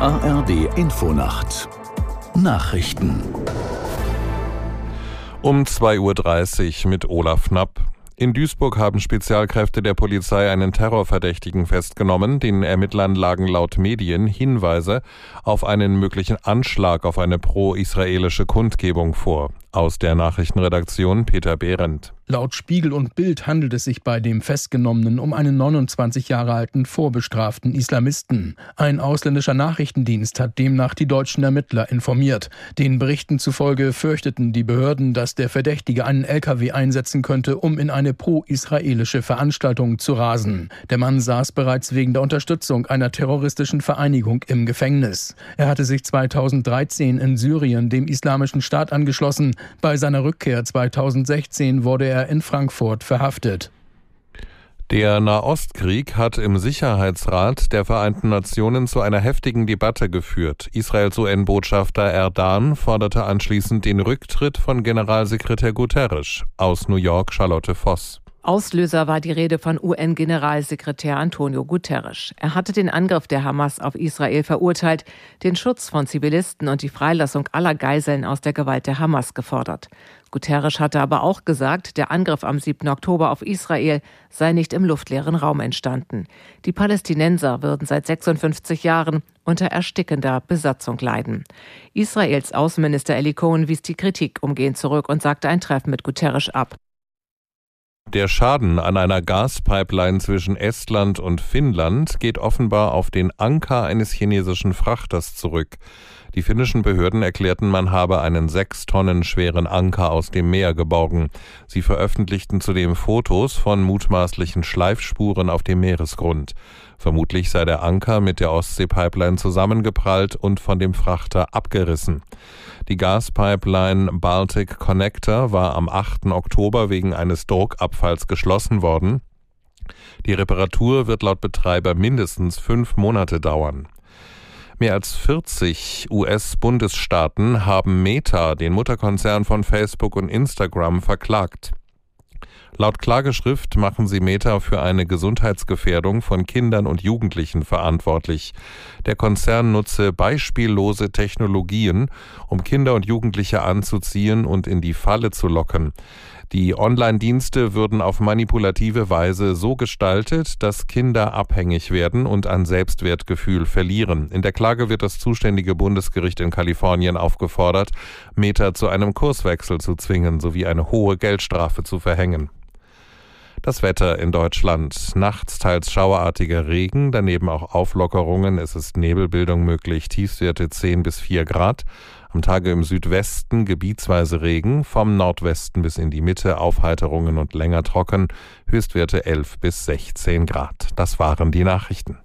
ARD Infonacht Nachrichten um 2.30 Uhr mit Olaf Knapp. In Duisburg haben Spezialkräfte der Polizei einen Terrorverdächtigen festgenommen. Den Ermittlern lagen laut Medien Hinweise auf einen möglichen Anschlag auf eine pro-israelische Kundgebung vor. Aus der Nachrichtenredaktion Peter Behrendt. Laut Spiegel und Bild handelt es sich bei dem Festgenommenen um einen 29 Jahre alten vorbestraften Islamisten. Ein ausländischer Nachrichtendienst hat demnach die deutschen Ermittler informiert. Den Berichten zufolge fürchteten die Behörden, dass der Verdächtige einen LKW einsetzen könnte, um in eine pro-israelische Veranstaltung zu rasen. Der Mann saß bereits wegen der Unterstützung einer terroristischen Vereinigung im Gefängnis. Er hatte sich 2013 in Syrien dem Islamischen Staat angeschlossen. Bei seiner Rückkehr 2016 wurde er er in Frankfurt verhaftet. Der Nahostkrieg hat im Sicherheitsrat der Vereinten Nationen zu einer heftigen Debatte geführt. Israels UN-Botschafter Erdan forderte anschließend den Rücktritt von Generalsekretär Guterres. Aus New York Charlotte Voss. Auslöser war die Rede von UN-Generalsekretär Antonio Guterres. Er hatte den Angriff der Hamas auf Israel verurteilt, den Schutz von Zivilisten und die Freilassung aller Geiseln aus der Gewalt der Hamas gefordert. Guterres hatte aber auch gesagt, der Angriff am 7. Oktober auf Israel sei nicht im luftleeren Raum entstanden. Die Palästinenser würden seit 56 Jahren unter erstickender Besatzung leiden. Israels Außenminister Eli Cohen wies die Kritik umgehend zurück und sagte ein Treffen mit Guterres ab. Der Schaden an einer Gaspipeline zwischen Estland und Finnland geht offenbar auf den Anker eines chinesischen Frachters zurück. Die finnischen Behörden erklärten, man habe einen sechs Tonnen schweren Anker aus dem Meer geborgen. Sie veröffentlichten zudem Fotos von mutmaßlichen Schleifspuren auf dem Meeresgrund. Vermutlich sei der Anker mit der Ostseepipeline zusammengeprallt und von dem Frachter abgerissen. Die Gaspipeline Baltic Connector war am 8. Oktober wegen eines Druckabfalls geschlossen worden. Die Reparatur wird laut Betreiber mindestens fünf Monate dauern. Mehr als 40 US-Bundesstaaten haben Meta, den Mutterkonzern von Facebook und Instagram, verklagt. Laut Klageschrift machen sie Meta für eine Gesundheitsgefährdung von Kindern und Jugendlichen verantwortlich. Der Konzern nutze beispiellose Technologien, um Kinder und Jugendliche anzuziehen und in die Falle zu locken. Die Online-Dienste würden auf manipulative Weise so gestaltet, dass Kinder abhängig werden und an Selbstwertgefühl verlieren. In der Klage wird das zuständige Bundesgericht in Kalifornien aufgefordert, Meta zu einem Kurswechsel zu zwingen sowie eine hohe Geldstrafe zu verhängen. Das Wetter in Deutschland. Nachts teils schauerartiger Regen, daneben auch Auflockerungen. Es ist Nebelbildung möglich, Tiefstwerte 10 bis 4 Grad. Am Tage im Südwesten gebietsweise Regen, vom Nordwesten bis in die Mitte Aufheiterungen und länger trocken, Höchstwerte 11 bis 16 Grad. Das waren die Nachrichten.